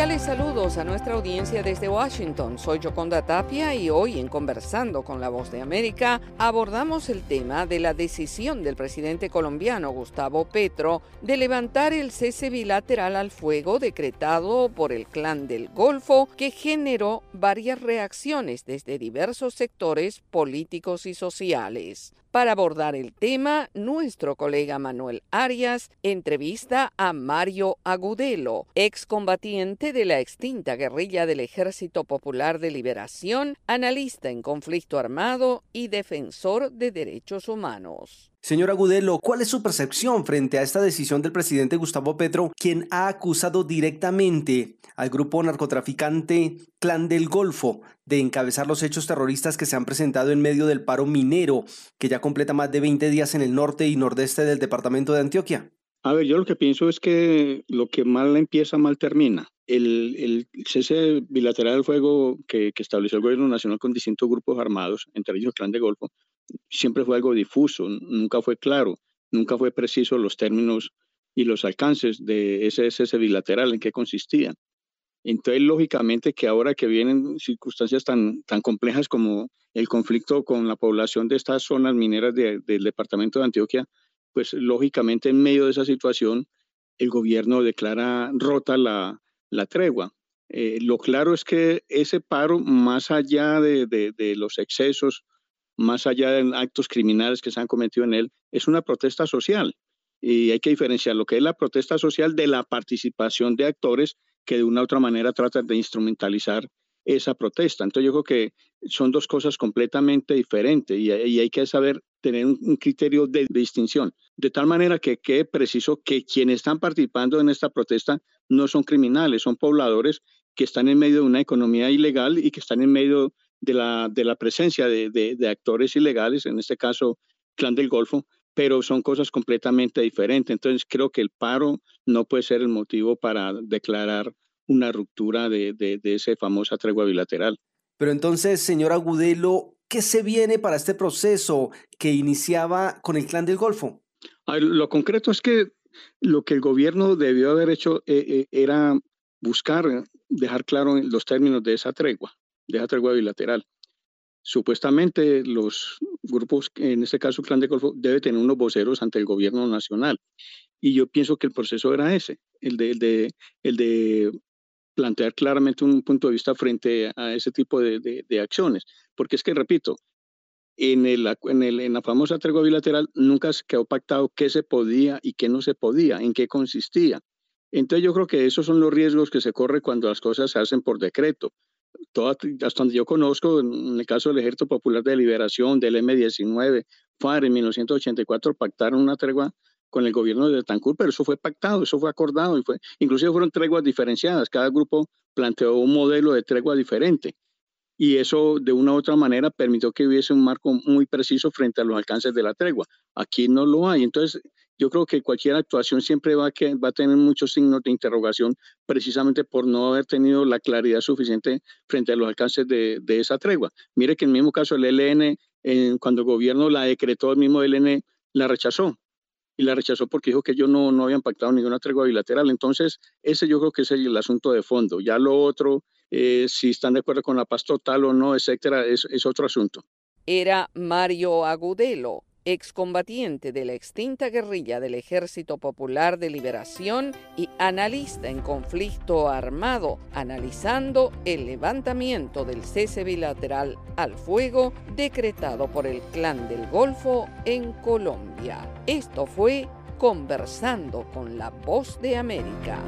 a nuestra audiencia desde Washington. Soy Joconda Tapia y hoy en Conversando con la Voz de América abordamos el tema de la decisión del presidente colombiano Gustavo Petro de levantar el cese bilateral al fuego decretado por el Clan del Golfo que generó varias reacciones desde diversos sectores políticos y sociales. Para abordar el tema, nuestro colega Manuel Arias entrevista a Mario Agudelo, excombatiente de la extinta guerrilla del Ejército Popular de Liberación, analista en conflicto armado y defensor de derechos humanos. Señor Agudelo, ¿cuál es su percepción frente a esta decisión del presidente Gustavo Petro, quien ha acusado directamente al grupo narcotraficante Clan del Golfo de encabezar los hechos terroristas que se han presentado en medio del paro minero, que ya completa más de 20 días en el norte y nordeste del departamento de Antioquia? A ver, yo lo que pienso es que lo que mal empieza, mal termina. El, cese bilateral del fuego que, que, estableció el gobierno nacional con distintos grupos armados, entre ellos el Clan de Golfo, siempre fue algo difuso, nunca fue claro, nunca fue preciso los términos y los alcances de ese cese bilateral, en qué consistía. Entonces, lógicamente que ahora que vienen circunstancias tan, tan complejas como el conflicto con la población de estas zonas mineras del departamento de Antioquia, pues lógicamente en medio de esa situación el gobierno declara rota la, tregua. Eh, lo claro es que ese paro, más allá de, de, los excesos, más allá de actos criminales que se han cometido en él, es una protesta social. Y hay que diferenciar lo que es la protesta social de la participación de actores que de una u otra manera tratan de instrumentalizar esa protesta. Entonces yo creo que son dos cosas completamente diferentes y, hay que saber tener un, criterio de, distinción, de tal manera que quede preciso que quienes están participando en esta protesta no son criminales, son pobladores que están en medio de una economía ilegal y que están en medio de la, de la presencia de, de actores ilegales, en este caso Clan del Golfo, pero son cosas completamente diferentes. Entonces creo que el paro no puede ser el motivo para declarar una ruptura de, de, esa famosa tregua bilateral. Pero entonces, señor Agudelo, ¿qué se viene para este proceso que iniciaba con el Clan del Golfo? lo concreto es que lo que el gobierno debió haber hecho eh, eh, era buscar dejar claro los términos de esa tregua, de esa tregua bilateral. Supuestamente los grupos, en este caso Clan del Golfo, debe tener unos voceros ante el gobierno nacional. Y yo pienso que el proceso era ese, el de, el de, de plantear claramente un punto de vista frente a ese tipo de, acciones. Porque es que, repito, en, el, en, el, en la famosa tregua bilateral nunca se quedó pactado qué se podía y qué no se podía, en qué consistía. Entonces yo creo que esos son los riesgos que se corre cuando las cosas se hacen por decreto. Hasta donde yo conozco, en el caso del Ejército Popular de Liberación, del M-19, FAR en 1984 pactaron una tregua con el gobierno de Tancur, pero eso fue pactado, eso fue acordado y fue, inclusive fueron treguas diferenciadas, cada grupo planteó un modelo de tregua diferente y eso de una u otra manera permitió que hubiese un marco muy preciso frente a los alcances de la tregua. Aquí no lo hay, entonces yo creo que cualquier actuación siempre va a, que, va a tener muchos signos de interrogación precisamente por no haber tenido la claridad suficiente frente a los alcances de, esa tregua. Mire que en el mismo caso el ELN, cuando el gobierno la decretó, el mismo ELN la rechazó y la rechazó porque dijo que ellos no, no habían pactado ninguna tregua bilateral. Entonces, ese yo creo que es el, asunto de fondo. Ya lo otro, eh, si están de acuerdo con la paz total o no, etcétera, es, es otro asunto. Era Mario Agudelo, excombatiente de la extinta guerrilla del Ejército Popular de Liberación y analista en conflicto armado, analizando el levantamiento del cese bilateral al fuego decretado por el Clan del Golfo en Colombia. Esto fue Conversando con la Voz de América.